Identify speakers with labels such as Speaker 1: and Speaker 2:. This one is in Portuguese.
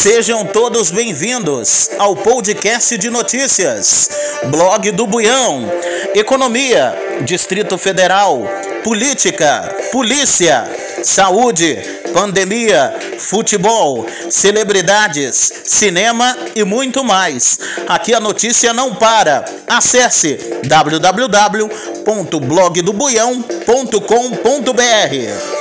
Speaker 1: Sejam todos bem-vindos ao podcast de notícias, blog do Buião, economia, Distrito Federal, política, polícia, saúde, pandemia, futebol, celebridades, cinema e muito mais. Aqui a notícia não para. Acesse www.blogdobuião.com.br.